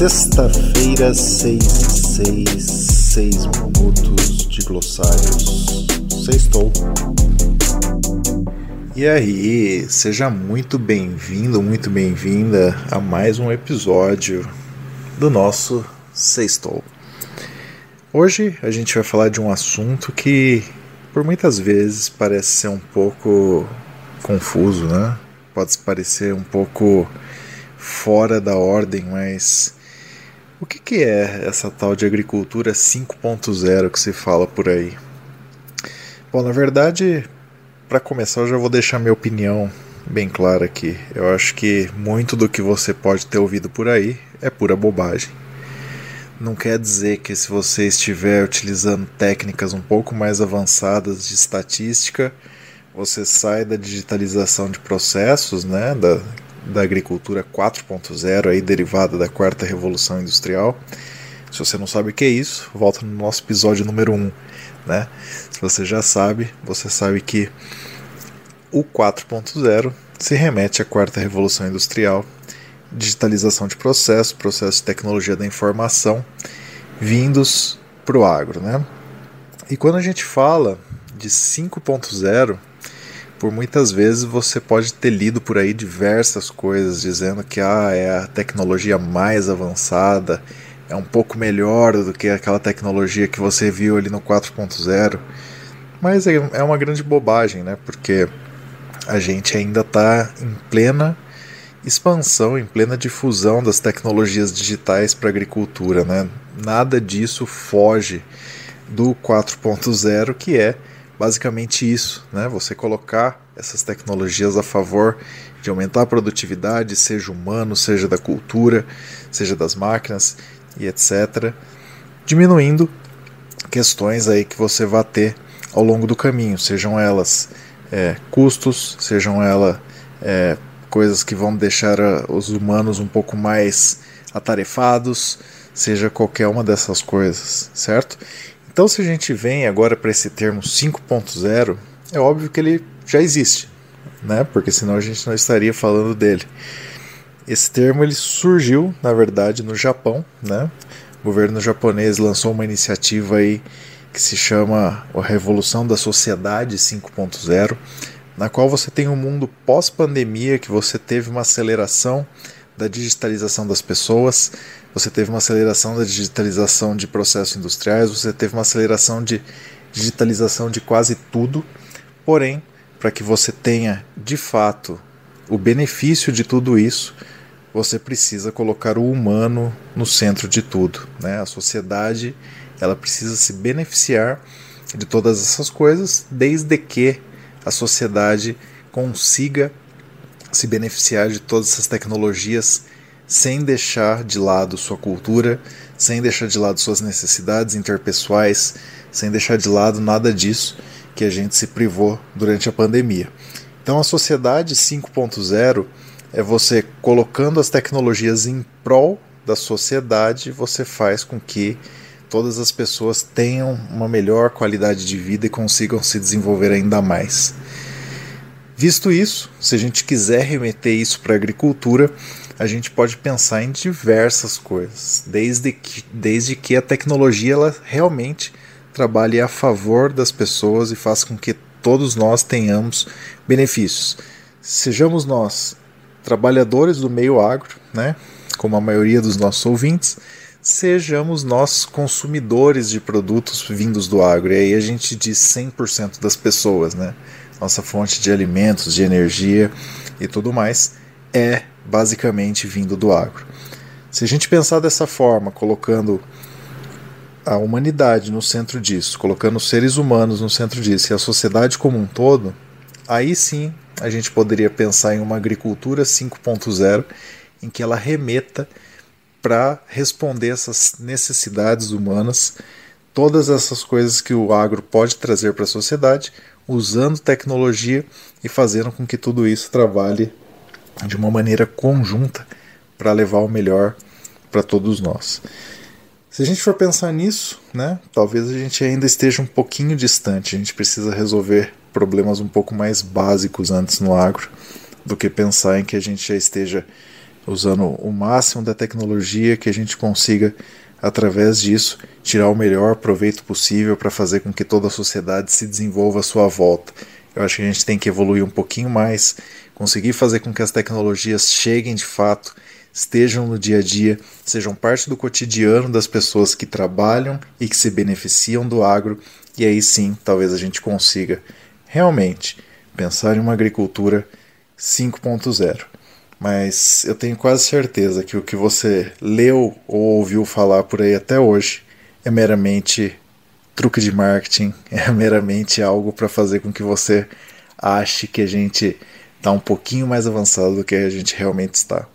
Sexta-feira, 6 6, 6 minutos de glossários. Sextou. E aí, seja muito bem-vindo, muito bem-vinda a mais um episódio do nosso Sextou. Hoje a gente vai falar de um assunto que por muitas vezes parece ser um pouco confuso, né? Pode parecer um pouco fora da ordem, mas o que, que é essa tal de agricultura 5.0 que se fala por aí? Bom, na verdade, para começar, eu já vou deixar minha opinião bem clara aqui. Eu acho que muito do que você pode ter ouvido por aí é pura bobagem. Não quer dizer que se você estiver utilizando técnicas um pouco mais avançadas de estatística, você sai da digitalização de processos, né, da, da agricultura 4.0, aí derivada da quarta revolução industrial. Se você não sabe o que é isso, volta no nosso episódio número 1. Né? Se você já sabe, você sabe que o 4.0 se remete à quarta revolução industrial, digitalização de processos, processos de tecnologia da informação vindos para o agro. Né? E quando a gente fala de 5.0, por muitas vezes você pode ter lido por aí diversas coisas dizendo que ah, é a tecnologia mais avançada, é um pouco melhor do que aquela tecnologia que você viu ali no 4.0. Mas é, é uma grande bobagem, né? Porque a gente ainda está em plena expansão, em plena difusão das tecnologias digitais para a agricultura, né? Nada disso foge do 4.0, que é basicamente isso, né? Você colocar essas tecnologias a favor de aumentar a produtividade, seja humano, seja da cultura, seja das máquinas e etc, diminuindo questões aí que você vai ter ao longo do caminho, sejam elas é, custos, sejam elas é, coisas que vão deixar os humanos um pouco mais atarefados, seja qualquer uma dessas coisas, certo? Então, se a gente vem agora para esse termo 5.0, é óbvio que ele já existe, né? Porque senão a gente não estaria falando dele. Esse termo ele surgiu, na verdade, no Japão, né? O governo japonês lançou uma iniciativa aí que se chama a Revolução da Sociedade 5.0, na qual você tem um mundo pós-pandemia que você teve uma aceleração da digitalização das pessoas, você teve uma aceleração da digitalização de processos industriais, você teve uma aceleração de digitalização de quase tudo. Porém, para que você tenha de fato o benefício de tudo isso, você precisa colocar o humano no centro de tudo. Né? A sociedade ela precisa se beneficiar de todas essas coisas, desde que a sociedade consiga se beneficiar de todas essas tecnologias sem deixar de lado sua cultura, sem deixar de lado suas necessidades interpessoais, sem deixar de lado nada disso que a gente se privou durante a pandemia. Então a sociedade 5.0 é você colocando as tecnologias em prol da sociedade, você faz com que todas as pessoas tenham uma melhor qualidade de vida e consigam se desenvolver ainda mais. Visto isso, se a gente quiser remeter isso para a agricultura, a gente pode pensar em diversas coisas, desde que, desde que a tecnologia ela realmente trabalhe a favor das pessoas e faça com que todos nós tenhamos benefícios. Sejamos nós trabalhadores do meio agro, né, como a maioria dos nossos ouvintes, sejamos nós consumidores de produtos vindos do agro. E aí a gente diz 100% das pessoas, né? nossa fonte de alimentos, de energia e tudo mais, é basicamente vindo do agro. Se a gente pensar dessa forma, colocando a humanidade no centro disso, colocando os seres humanos no centro disso e a sociedade como um todo, aí sim a gente poderia pensar em uma agricultura 5.0 em que ela remeta para responder essas necessidades humanas, todas essas coisas que o agro pode trazer para a sociedade, usando tecnologia e fazendo com que tudo isso trabalhe de uma maneira conjunta para levar o melhor para todos nós. Se a gente for pensar nisso, né, talvez a gente ainda esteja um pouquinho distante. A gente precisa resolver problemas um pouco mais básicos antes no agro do que pensar em que a gente já esteja usando o máximo da tecnologia que a gente consiga, através disso, tirar o melhor proveito possível para fazer com que toda a sociedade se desenvolva à sua volta. Eu acho que a gente tem que evoluir um pouquinho mais, conseguir fazer com que as tecnologias cheguem de fato, estejam no dia a dia, sejam parte do cotidiano das pessoas que trabalham e que se beneficiam do agro, e aí sim talvez a gente consiga realmente pensar em uma agricultura 5.0. Mas eu tenho quase certeza que o que você leu ou ouviu falar por aí até hoje é meramente truque de marketing, é meramente algo para fazer com que você ache que a gente está um pouquinho mais avançado do que a gente realmente está.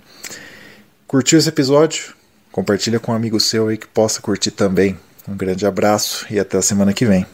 Curtiu esse episódio? Compartilha com um amigo seu aí que possa curtir também. Um grande abraço e até a semana que vem.